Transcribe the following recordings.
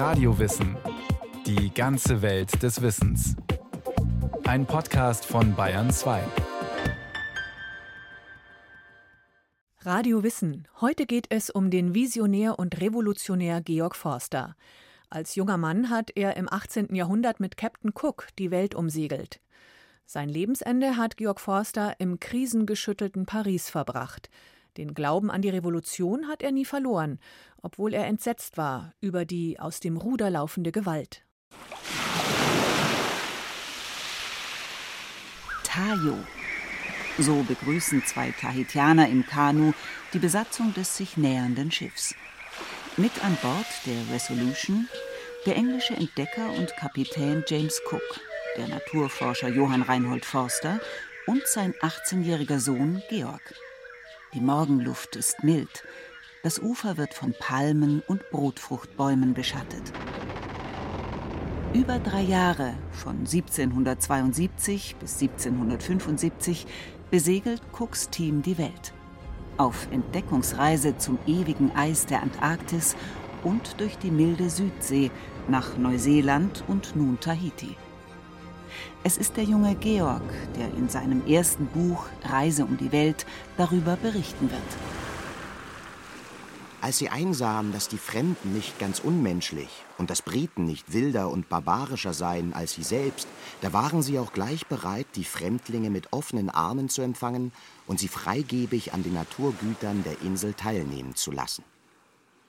Radiowissen. Die ganze Welt des Wissens. Ein Podcast von Bayern 2. Radio Wissen. Heute geht es um den Visionär und Revolutionär Georg Forster. Als junger Mann hat er im 18. Jahrhundert mit Captain Cook die Welt umsegelt. Sein Lebensende hat Georg Forster im krisengeschüttelten Paris verbracht. Den Glauben an die Revolution hat er nie verloren, obwohl er entsetzt war über die aus dem Ruder laufende Gewalt. Tayo. So begrüßen zwei Tahitianer im Kanu die Besatzung des sich nähernden Schiffs. Mit an Bord der Resolution der englische Entdecker und Kapitän James Cook, der Naturforscher Johann Reinhold Forster und sein 18-jähriger Sohn Georg. Die Morgenluft ist mild. Das Ufer wird von Palmen und Brotfruchtbäumen beschattet. Über drei Jahre, von 1772 bis 1775, besegelt Cooks Team die Welt. Auf Entdeckungsreise zum ewigen Eis der Antarktis und durch die milde Südsee nach Neuseeland und nun Tahiti. Es ist der junge Georg, der in seinem ersten Buch Reise um die Welt darüber berichten wird. Als sie einsahen, dass die Fremden nicht ganz unmenschlich und dass Briten nicht wilder und barbarischer seien als sie selbst, da waren sie auch gleich bereit, die Fremdlinge mit offenen Armen zu empfangen und sie freigebig an den Naturgütern der Insel teilnehmen zu lassen.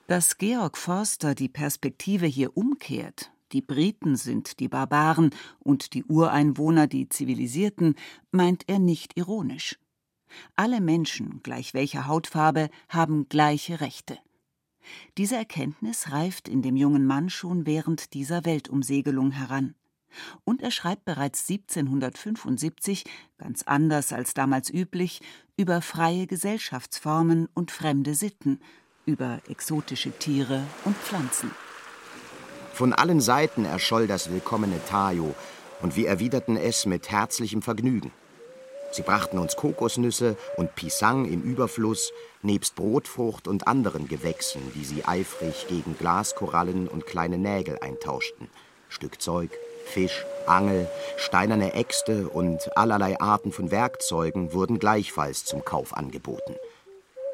Dass Georg Forster die Perspektive hier umkehrt, die Briten sind die Barbaren und die Ureinwohner die Zivilisierten, meint er nicht ironisch. Alle Menschen, gleich welcher Hautfarbe, haben gleiche Rechte. Diese Erkenntnis reift in dem jungen Mann schon während dieser Weltumsegelung heran. Und er schreibt bereits 1775, ganz anders als damals üblich, über freie Gesellschaftsformen und fremde Sitten, über exotische Tiere und Pflanzen. Von allen Seiten erscholl das willkommene Tayo, und wir erwiderten es mit herzlichem Vergnügen. Sie brachten uns Kokosnüsse und Pisang im Überfluss, nebst Brotfrucht und anderen Gewächsen, die sie eifrig gegen Glaskorallen und kleine Nägel eintauschten. Stückzeug, Fisch, Angel, steinerne Äxte und allerlei Arten von Werkzeugen wurden gleichfalls zum Kauf angeboten.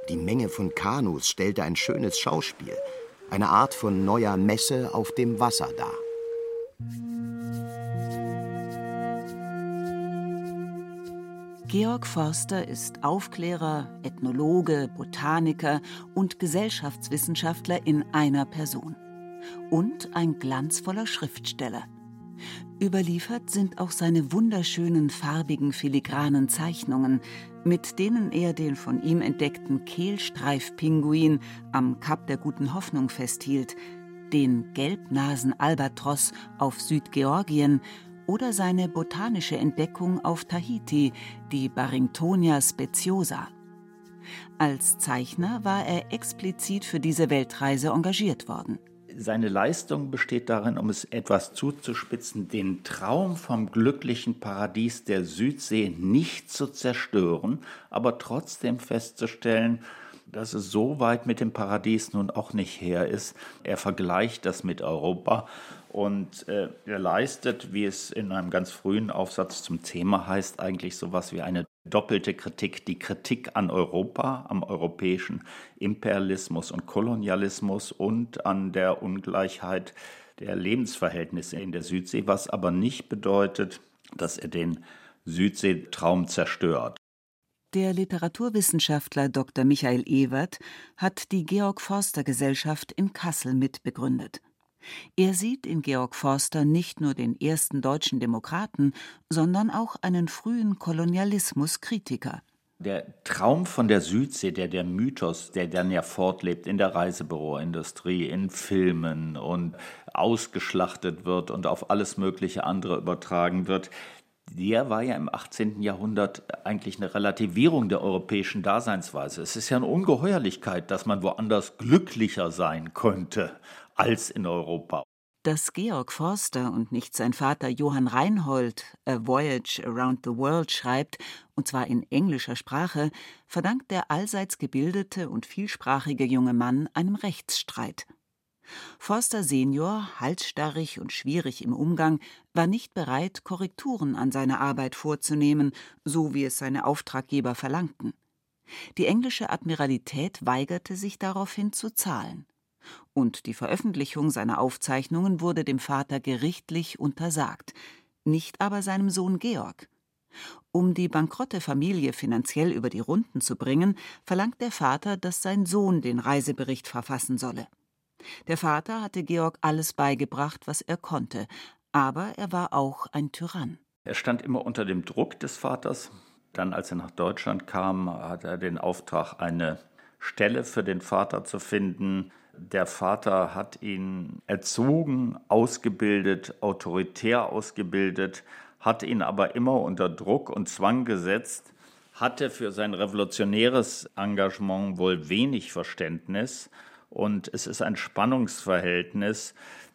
Die Menge von Kanus stellte ein schönes Schauspiel – eine Art von neuer Messe auf dem Wasser dar. Georg Forster ist Aufklärer, Ethnologe, Botaniker und Gesellschaftswissenschaftler in einer Person. Und ein glanzvoller Schriftsteller. Überliefert sind auch seine wunderschönen farbigen filigranen Zeichnungen, mit denen er den von ihm entdeckten Kehlstreifpinguin am Kap der Guten Hoffnung festhielt, den Gelbnasen-Albatros auf Südgeorgien oder seine botanische Entdeckung auf Tahiti, die Barringtonia speciosa. Als Zeichner war er explizit für diese Weltreise engagiert worden. Seine Leistung besteht darin, um es etwas zuzuspitzen, den Traum vom glücklichen Paradies der Südsee nicht zu zerstören, aber trotzdem festzustellen, dass es so weit mit dem Paradies nun auch nicht her ist. Er vergleicht das mit Europa und äh, er leistet, wie es in einem ganz frühen Aufsatz zum Thema heißt, eigentlich so etwas wie eine doppelte Kritik. Die Kritik an Europa, am europäischen Imperialismus und Kolonialismus und an der Ungleichheit der Lebensverhältnisse in der Südsee, was aber nicht bedeutet, dass er den Südseetraum zerstört. Der Literaturwissenschaftler Dr. Michael Ewert hat die Georg Forster Gesellschaft in Kassel mitbegründet. Er sieht in Georg Forster nicht nur den ersten deutschen Demokraten, sondern auch einen frühen Kolonialismuskritiker. Der Traum von der Südsee, der, der Mythos, der dann ja fortlebt in der Reisebüroindustrie, in Filmen und ausgeschlachtet wird und auf alles mögliche andere übertragen wird, der war ja im 18. Jahrhundert eigentlich eine Relativierung der europäischen Daseinsweise. Es ist ja eine Ungeheuerlichkeit, dass man woanders glücklicher sein könnte als in Europa. Dass Georg Forster und nicht sein Vater Johann Reinhold A Voyage Around the World schreibt, und zwar in englischer Sprache, verdankt der allseits gebildete und vielsprachige junge Mann einem Rechtsstreit. Forster senior, halsstarrig und schwierig im Umgang, war nicht bereit, Korrekturen an seiner Arbeit vorzunehmen, so wie es seine Auftraggeber verlangten. Die englische Admiralität weigerte sich daraufhin zu zahlen. Und die Veröffentlichung seiner Aufzeichnungen wurde dem Vater gerichtlich untersagt, nicht aber seinem Sohn Georg. Um die bankrotte Familie finanziell über die Runden zu bringen, verlangt der Vater, dass sein Sohn den Reisebericht verfassen solle. Der Vater hatte Georg alles beigebracht, was er konnte, aber er war auch ein Tyrann. Er stand immer unter dem Druck des Vaters. Dann, als er nach Deutschland kam, hat er den Auftrag, eine Stelle für den Vater zu finden. Der Vater hat ihn erzogen, ausgebildet, autoritär ausgebildet, hat ihn aber immer unter Druck und Zwang gesetzt, hatte für sein revolutionäres Engagement wohl wenig Verständnis und es ist ein Spannungsverhältnis,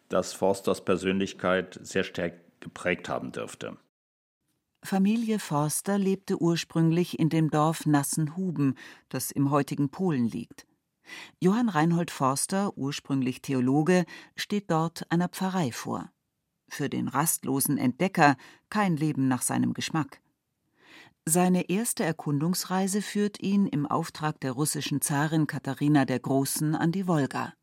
das Forsters Persönlichkeit sehr stark geprägt haben dürfte. Familie Forster lebte ursprünglich in dem Dorf Nassenhuben, das im heutigen Polen liegt. Johann Reinhold Forster, ursprünglich Theologe, steht dort einer Pfarrei vor. Für den rastlosen Entdecker kein Leben nach seinem Geschmack. Seine erste Erkundungsreise führt ihn im Auftrag der russischen Zarin Katharina der Großen an die Wolga.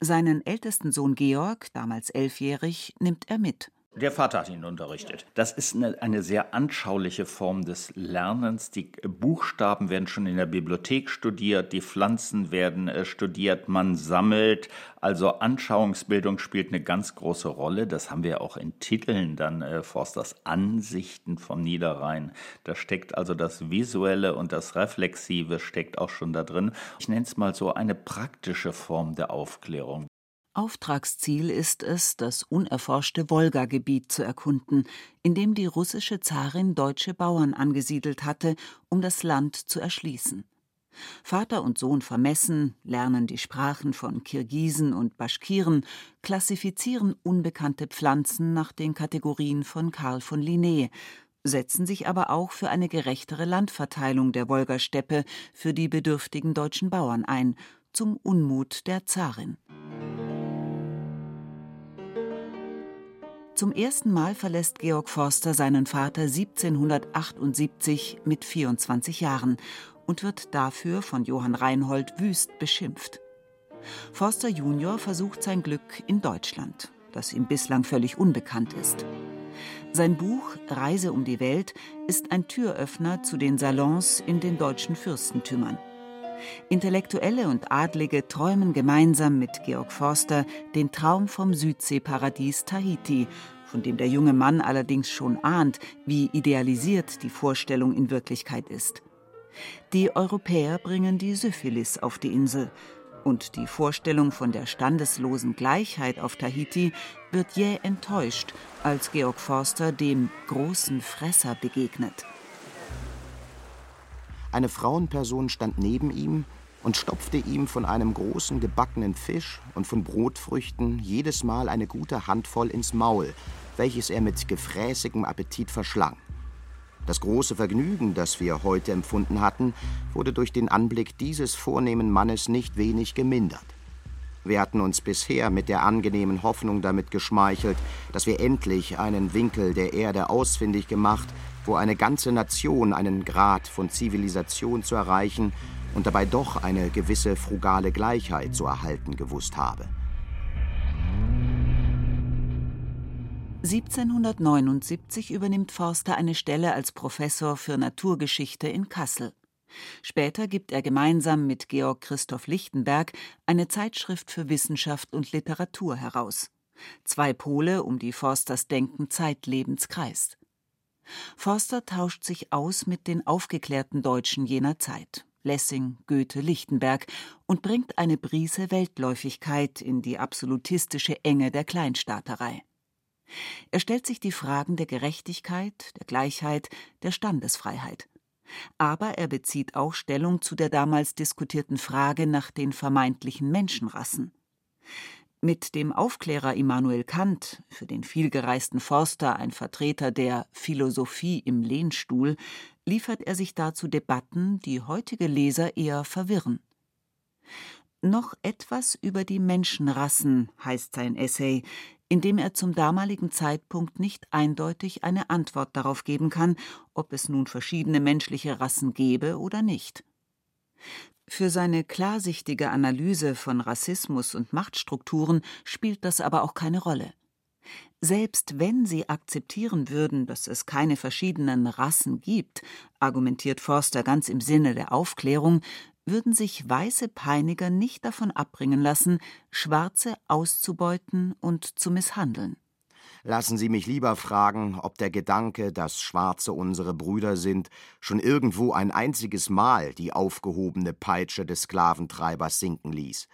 Seinen ältesten Sohn Georg, damals elfjährig, nimmt er mit. Der Vater hat ihn unterrichtet. Das ist eine, eine, sehr anschauliche Form des Lernens. Die Buchstaben werden schon in der Bibliothek studiert, die Pflanzen werden äh, studiert, man sammelt. Also Anschauungsbildung spielt eine ganz große Rolle. Das haben wir auch in Titeln dann äh, Forsters Ansichten vom Niederrhein. Da steckt also das Visuelle und das Reflexive steckt auch schon da drin. Ich nenne es mal so eine praktische Form der Aufklärung. Auftragsziel ist es, das unerforschte Wolga-Gebiet zu erkunden, in dem die russische Zarin deutsche Bauern angesiedelt hatte, um das Land zu erschließen. Vater und Sohn vermessen, lernen die Sprachen von Kirgisen und Baschkiren, klassifizieren unbekannte Pflanzen nach den Kategorien von Karl von Linné, setzen sich aber auch für eine gerechtere Landverteilung der Wolgasteppe für die bedürftigen deutschen Bauern ein, zum Unmut der Zarin. Zum ersten Mal verlässt Georg Forster seinen Vater 1778 mit 24 Jahren und wird dafür von Johann Reinhold wüst beschimpft. Forster Junior versucht sein Glück in Deutschland, das ihm bislang völlig unbekannt ist. Sein Buch Reise um die Welt ist ein Türöffner zu den Salons in den deutschen Fürstentümern. Intellektuelle und Adlige träumen gemeinsam mit Georg Forster den Traum vom Südseeparadies Tahiti, von dem der junge Mann allerdings schon ahnt, wie idealisiert die Vorstellung in Wirklichkeit ist. Die Europäer bringen die Syphilis auf die Insel, und die Vorstellung von der standeslosen Gleichheit auf Tahiti wird jäh enttäuscht, als Georg Forster dem großen Fresser begegnet. Eine Frauenperson stand neben ihm und stopfte ihm von einem großen gebackenen Fisch und von Brotfrüchten jedes Mal eine gute Handvoll ins Maul, welches er mit gefräßigem Appetit verschlang. Das große Vergnügen, das wir heute empfunden hatten, wurde durch den Anblick dieses vornehmen Mannes nicht wenig gemindert. Wir hatten uns bisher mit der angenehmen Hoffnung damit geschmeichelt, dass wir endlich einen Winkel der Erde ausfindig gemacht, wo eine ganze Nation einen Grad von Zivilisation zu erreichen und dabei doch eine gewisse frugale Gleichheit zu erhalten gewusst habe. 1779 übernimmt Forster eine Stelle als Professor für Naturgeschichte in Kassel. Später gibt er gemeinsam mit Georg Christoph Lichtenberg eine Zeitschrift für Wissenschaft und Literatur heraus. Zwei Pole, um die Forsters Denken zeitlebens kreist. Forster tauscht sich aus mit den aufgeklärten Deutschen jener Zeit. Lessing, Goethe, Lichtenberg und bringt eine Brise Weltläufigkeit in die absolutistische Enge der Kleinstaaterei. Er stellt sich die Fragen der Gerechtigkeit, der Gleichheit, der Standesfreiheit. Aber er bezieht auch Stellung zu der damals diskutierten Frage nach den vermeintlichen Menschenrassen. Mit dem Aufklärer Immanuel Kant, für den vielgereisten Forster ein Vertreter der Philosophie im Lehnstuhl, liefert er sich dazu Debatten, die heutige Leser eher verwirren. Noch etwas über die Menschenrassen heißt sein Essay, in dem er zum damaligen Zeitpunkt nicht eindeutig eine Antwort darauf geben kann, ob es nun verschiedene menschliche Rassen gebe oder nicht. Für seine klarsichtige Analyse von Rassismus und Machtstrukturen spielt das aber auch keine Rolle. Selbst wenn sie akzeptieren würden, dass es keine verschiedenen Rassen gibt, argumentiert Forster ganz im Sinne der Aufklärung, würden sich weiße Peiniger nicht davon abbringen lassen, Schwarze auszubeuten und zu misshandeln. Lassen Sie mich lieber fragen, ob der Gedanke, dass Schwarze unsere Brüder sind, schon irgendwo ein einziges Mal die aufgehobene Peitsche des Sklaventreibers sinken ließ.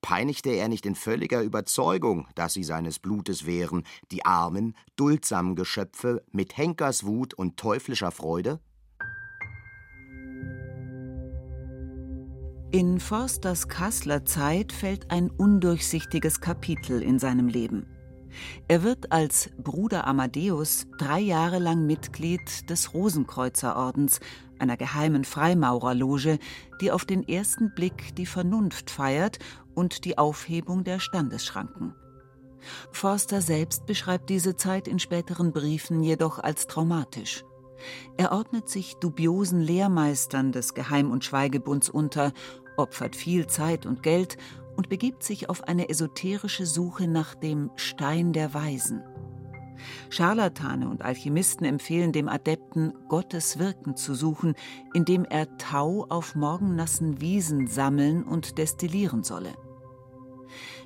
Peinigte er nicht in völliger Überzeugung, dass sie seines Blutes wären, die armen, duldsamen Geschöpfe mit Henkerswut und teuflischer Freude? In Forsters Kassler Zeit fällt ein undurchsichtiges Kapitel in seinem Leben. Er wird als Bruder Amadeus drei Jahre lang Mitglied des Rosenkreuzerordens, einer geheimen Freimaurerloge, die auf den ersten Blick die Vernunft feiert und die Aufhebung der Standesschranken. Forster selbst beschreibt diese Zeit in späteren Briefen jedoch als traumatisch. Er ordnet sich dubiosen Lehrmeistern des Geheim- und Schweigebunds unter, opfert viel Zeit und Geld und begibt sich auf eine esoterische Suche nach dem Stein der Weisen. Scharlatane und Alchemisten empfehlen dem Adepten, Gottes Wirken zu suchen, indem er Tau auf morgennassen Wiesen sammeln und destillieren solle.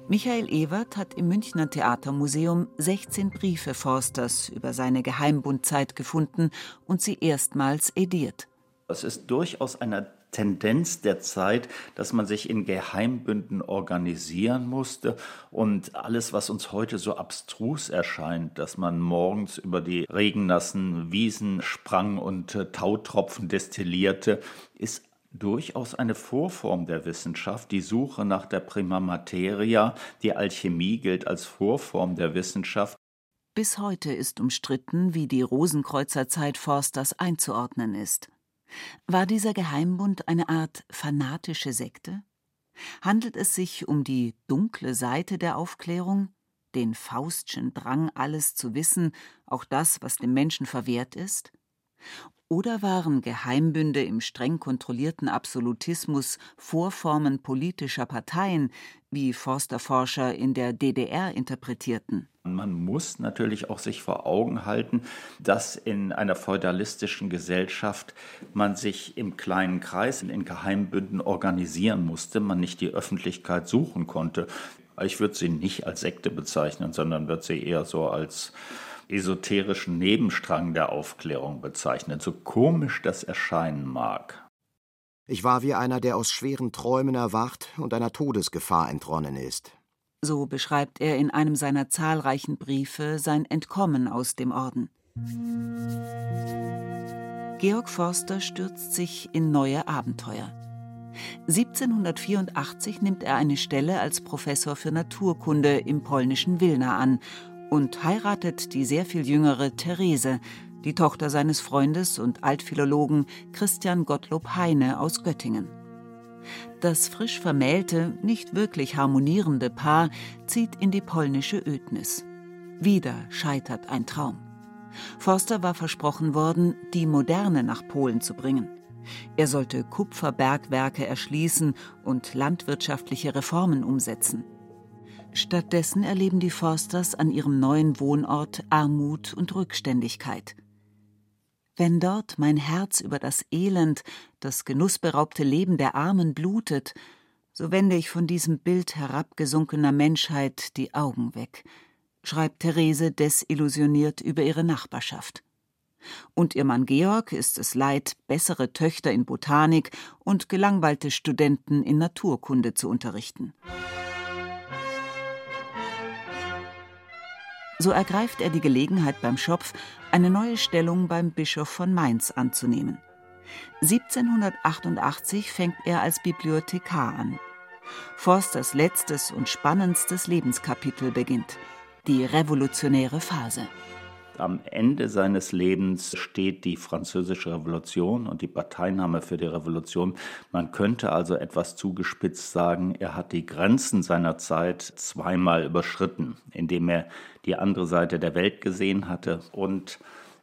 Michael Ewert hat im Münchner Theatermuseum 16 Briefe Forsters über seine Geheimbundzeit gefunden und sie erstmals ediert. Es ist durchaus eine Tendenz der Zeit, dass man sich in Geheimbünden organisieren musste und alles, was uns heute so abstrus erscheint, dass man morgens über die regennassen Wiesen sprang und äh, Tautropfen destillierte, ist durchaus eine Vorform der Wissenschaft, die Suche nach der Prima Materia, die Alchemie gilt als Vorform der Wissenschaft. Bis heute ist umstritten, wie die Rosenkreuzerzeit Forsters einzuordnen ist. War dieser Geheimbund eine Art fanatische Sekte? Handelt es sich um die dunkle Seite der Aufklärung, den Faustschen Drang, alles zu wissen, auch das, was dem Menschen verwehrt ist? Oder waren Geheimbünde im streng kontrollierten Absolutismus Vorformen politischer Parteien, wie Forsterforscher in der DDR interpretierten? Man muss natürlich auch sich vor Augen halten, dass in einer feudalistischen Gesellschaft man sich im kleinen Kreis in Geheimbünden organisieren musste, man nicht die Öffentlichkeit suchen konnte. Ich würde sie nicht als Sekte bezeichnen, sondern würde sie eher so als esoterischen Nebenstrang der Aufklärung bezeichnen, so komisch das erscheinen mag. Ich war wie einer, der aus schweren Träumen erwacht und einer Todesgefahr entronnen ist. So beschreibt er in einem seiner zahlreichen Briefe sein Entkommen aus dem Orden. Georg Forster stürzt sich in neue Abenteuer. 1784 nimmt er eine Stelle als Professor für Naturkunde im polnischen Wilna an und heiratet die sehr viel jüngere Therese, die Tochter seines Freundes und Altphilologen Christian Gottlob Heine aus Göttingen. Das frisch vermählte, nicht wirklich harmonierende Paar zieht in die polnische Ödnis. Wieder scheitert ein Traum. Forster war versprochen worden, die Moderne nach Polen zu bringen. Er sollte Kupferbergwerke erschließen und landwirtschaftliche Reformen umsetzen. Stattdessen erleben die Forsters an ihrem neuen Wohnort Armut und Rückständigkeit. Wenn dort mein Herz über das Elend, das genussberaubte Leben der Armen blutet, so wende ich von diesem Bild herabgesunkener Menschheit die Augen weg, schreibt Therese desillusioniert über ihre Nachbarschaft. Und ihr Mann Georg ist es leid, bessere Töchter in Botanik und gelangweilte Studenten in Naturkunde zu unterrichten. So ergreift er die Gelegenheit beim Schopf, eine neue Stellung beim Bischof von Mainz anzunehmen. 1788 fängt er als Bibliothekar an. Forsters letztes und spannendstes Lebenskapitel beginnt, die revolutionäre Phase. Am Ende seines Lebens steht die französische Revolution und die Parteinahme für die Revolution. Man könnte also etwas zugespitzt sagen, er hat die Grenzen seiner Zeit zweimal überschritten, indem er die andere Seite der Welt gesehen hatte und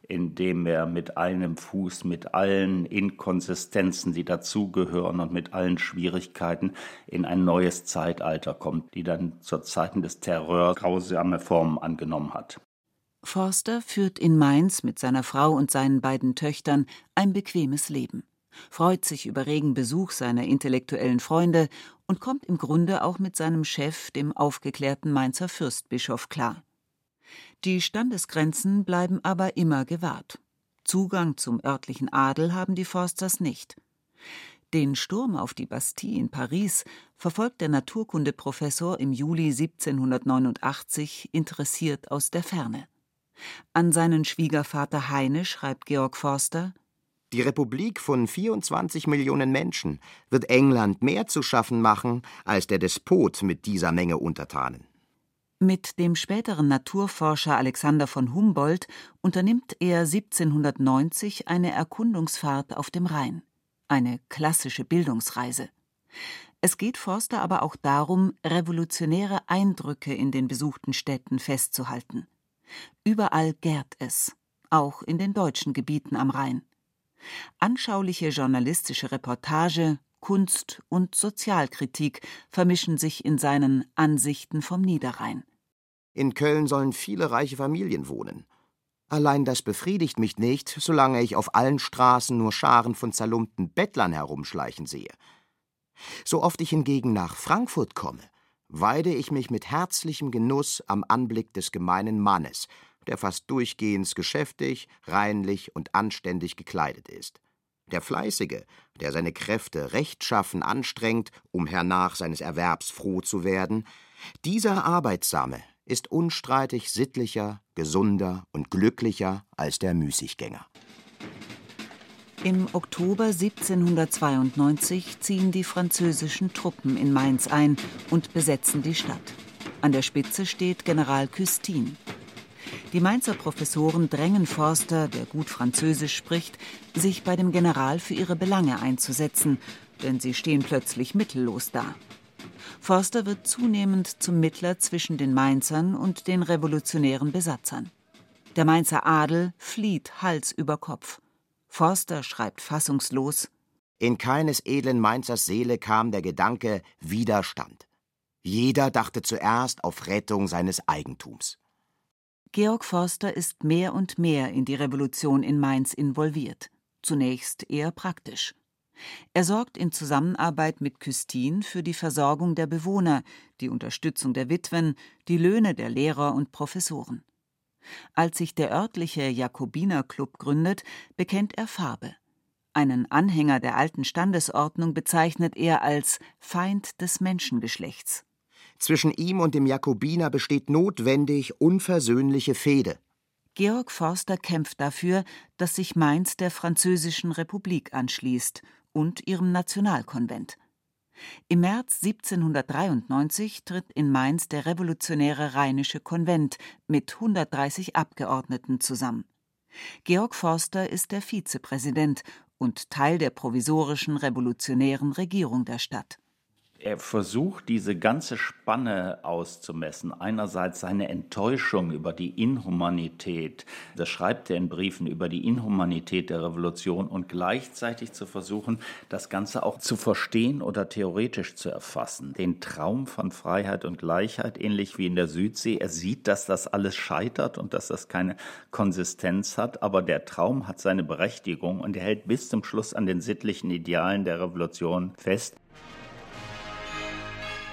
indem er mit einem Fuß mit allen Inkonsistenzen, die dazugehören und mit allen Schwierigkeiten in ein neues Zeitalter kommt, die dann zur Zeiten des Terrors grausame Formen angenommen hat. Forster führt in Mainz mit seiner Frau und seinen beiden Töchtern ein bequemes Leben, freut sich über regen Besuch seiner intellektuellen Freunde und kommt im Grunde auch mit seinem Chef, dem aufgeklärten Mainzer Fürstbischof, klar. Die Standesgrenzen bleiben aber immer gewahrt. Zugang zum örtlichen Adel haben die Forsters nicht. Den Sturm auf die Bastille in Paris verfolgt der Naturkundeprofessor im Juli 1789 interessiert aus der Ferne. An seinen Schwiegervater Heine schreibt Georg Forster Die Republik von 24 Millionen Menschen wird England mehr zu schaffen machen als der Despot mit dieser Menge Untertanen. Mit dem späteren Naturforscher Alexander von Humboldt unternimmt er 1790 eine Erkundungsfahrt auf dem Rhein, eine klassische Bildungsreise. Es geht Forster aber auch darum, revolutionäre Eindrücke in den besuchten Städten festzuhalten. Überall gärt es, auch in den deutschen Gebieten am Rhein. Anschauliche journalistische Reportage, Kunst und Sozialkritik vermischen sich in seinen Ansichten vom Niederrhein. In Köln sollen viele reiche Familien wohnen. Allein das befriedigt mich nicht, solange ich auf allen Straßen nur Scharen von zerlumpten Bettlern herumschleichen sehe. So oft ich hingegen nach Frankfurt komme, weide ich mich mit herzlichem Genuss am Anblick des gemeinen Mannes, der fast durchgehends geschäftig, reinlich und anständig gekleidet ist. Der Fleißige, der seine Kräfte rechtschaffen anstrengt, um hernach seines Erwerbs froh zu werden, dieser Arbeitsame, ist unstreitig sittlicher, gesunder und glücklicher als der Müßiggänger. Im Oktober 1792 ziehen die französischen Truppen in Mainz ein und besetzen die Stadt. An der Spitze steht General Custine. Die Mainzer Professoren drängen Forster, der gut Französisch spricht, sich bei dem General für ihre Belange einzusetzen, denn sie stehen plötzlich mittellos da. Forster wird zunehmend zum Mittler zwischen den Mainzern und den revolutionären Besatzern. Der Mainzer Adel flieht Hals über Kopf. Forster schreibt fassungslos In keines edlen Mainzers Seele kam der Gedanke Widerstand. Jeder dachte zuerst auf Rettung seines Eigentums. Georg Forster ist mehr und mehr in die Revolution in Mainz involviert. Zunächst eher praktisch. Er sorgt in Zusammenarbeit mit Küstin für die Versorgung der Bewohner, die Unterstützung der Witwen, die Löhne der Lehrer und Professoren. Als sich der örtliche Jakobinerclub gründet, bekennt er Farbe. Einen Anhänger der alten Standesordnung bezeichnet er als Feind des Menschengeschlechts. Zwischen ihm und dem Jakobiner besteht notwendig unversöhnliche Fehde. Georg Forster kämpft dafür, dass sich Mainz der Französischen Republik anschließt und ihrem Nationalkonvent. Im März 1793 tritt in Mainz der revolutionäre Rheinische Konvent mit 130 Abgeordneten zusammen. Georg Forster ist der Vizepräsident und Teil der provisorischen revolutionären Regierung der Stadt er versucht, diese ganze Spanne auszumessen. Einerseits seine Enttäuschung über die Inhumanität, das schreibt er in Briefen über die Inhumanität der Revolution und gleichzeitig zu versuchen, das Ganze auch zu verstehen oder theoretisch zu erfassen. Den Traum von Freiheit und Gleichheit, ähnlich wie in der Südsee. Er sieht, dass das alles scheitert und dass das keine Konsistenz hat, aber der Traum hat seine Berechtigung und er hält bis zum Schluss an den sittlichen Idealen der Revolution fest.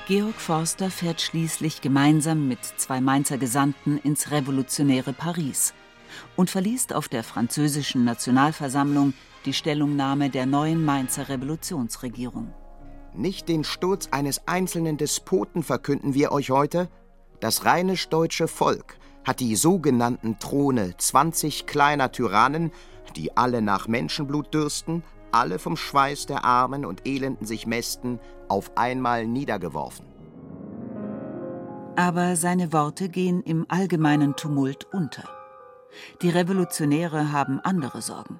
Georg Forster fährt schließlich gemeinsam mit zwei Mainzer Gesandten ins revolutionäre Paris und verliest auf der französischen Nationalversammlung die Stellungnahme der neuen Mainzer Revolutionsregierung. Nicht den Sturz eines einzelnen Despoten verkünden wir euch heute. Das rheinisch-deutsche Volk hat die sogenannten Throne 20 kleiner Tyrannen, die alle nach Menschenblut dürsten, alle vom Schweiß der Armen und Elenden sich mästen, auf einmal niedergeworfen. Aber seine Worte gehen im allgemeinen Tumult unter. Die Revolutionäre haben andere Sorgen.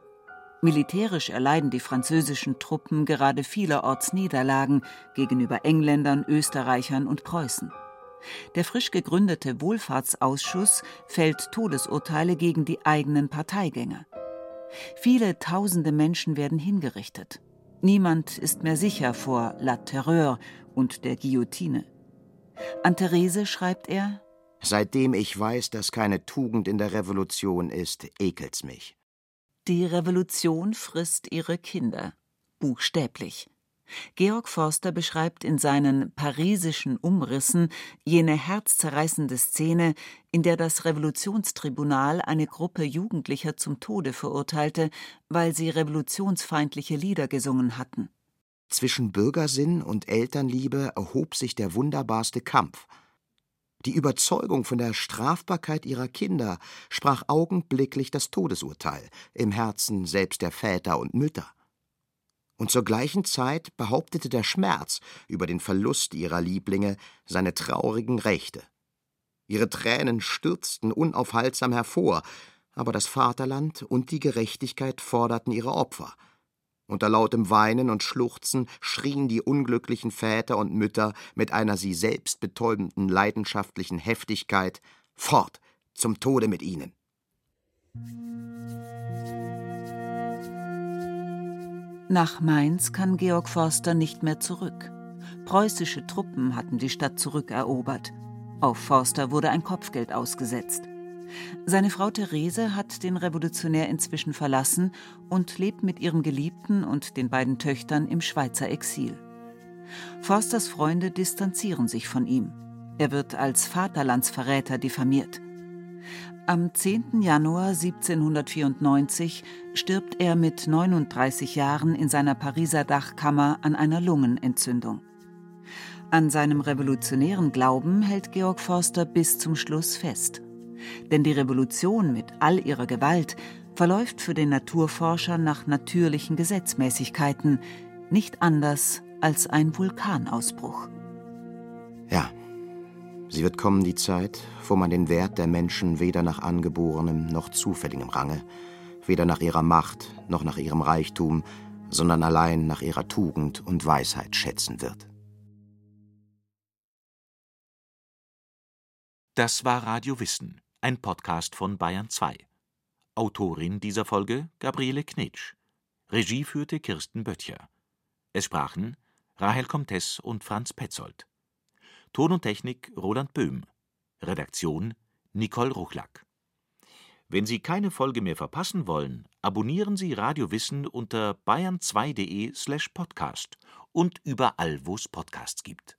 Militärisch erleiden die französischen Truppen gerade vielerorts Niederlagen gegenüber Engländern, Österreichern und Preußen. Der frisch gegründete Wohlfahrtsausschuss fällt Todesurteile gegen die eigenen Parteigänger. Viele tausende Menschen werden hingerichtet. Niemand ist mehr sicher vor La Terreur und der Guillotine. An Therese schreibt er: Seitdem ich weiß, dass keine Tugend in der Revolution ist, ekelt's mich. Die Revolution frisst ihre Kinder. Buchstäblich. Georg Forster beschreibt in seinen Parisischen Umrissen jene herzzerreißende Szene, in der das Revolutionstribunal eine Gruppe Jugendlicher zum Tode verurteilte, weil sie revolutionsfeindliche Lieder gesungen hatten. Zwischen Bürgersinn und Elternliebe erhob sich der wunderbarste Kampf. Die Überzeugung von der Strafbarkeit ihrer Kinder sprach augenblicklich das Todesurteil im Herzen selbst der Väter und Mütter und zur gleichen Zeit behauptete der Schmerz über den Verlust ihrer Lieblinge seine traurigen Rechte. Ihre Tränen stürzten unaufhaltsam hervor, aber das Vaterland und die Gerechtigkeit forderten ihre Opfer. Unter lautem Weinen und Schluchzen schrien die unglücklichen Väter und Mütter mit einer sie selbst betäubenden leidenschaftlichen Heftigkeit Fort zum Tode mit ihnen. Nach Mainz kann Georg Forster nicht mehr zurück. Preußische Truppen hatten die Stadt zurückerobert. Auf Forster wurde ein Kopfgeld ausgesetzt. Seine Frau Therese hat den Revolutionär inzwischen verlassen und lebt mit ihrem Geliebten und den beiden Töchtern im Schweizer Exil. Forsters Freunde distanzieren sich von ihm. Er wird als Vaterlandsverräter diffamiert. Am 10. Januar 1794 stirbt er mit 39 Jahren in seiner Pariser Dachkammer an einer Lungenentzündung. An seinem revolutionären Glauben hält Georg Forster bis zum Schluss fest. Denn die Revolution mit all ihrer Gewalt verläuft für den Naturforscher nach natürlichen Gesetzmäßigkeiten, nicht anders als ein Vulkanausbruch. Ja, Sie wird kommen die Zeit, wo man den Wert der Menschen weder nach angeborenem noch zufälligem Range, weder nach ihrer Macht noch nach ihrem Reichtum, sondern allein nach ihrer Tugend und Weisheit schätzen wird. Das war Radio Wissen, ein Podcast von Bayern 2. Autorin dieser Folge Gabriele Knitsch. Regie führte Kirsten Böttcher. Es sprachen Rahel Comtes und Franz Petzold. Ton und Technik Roland Böhm. Redaktion Nicole Ruchlack. Wenn Sie keine Folge mehr verpassen wollen, abonnieren Sie Radio Wissen unter bayern2.de slash podcast und überall, wo es Podcasts gibt.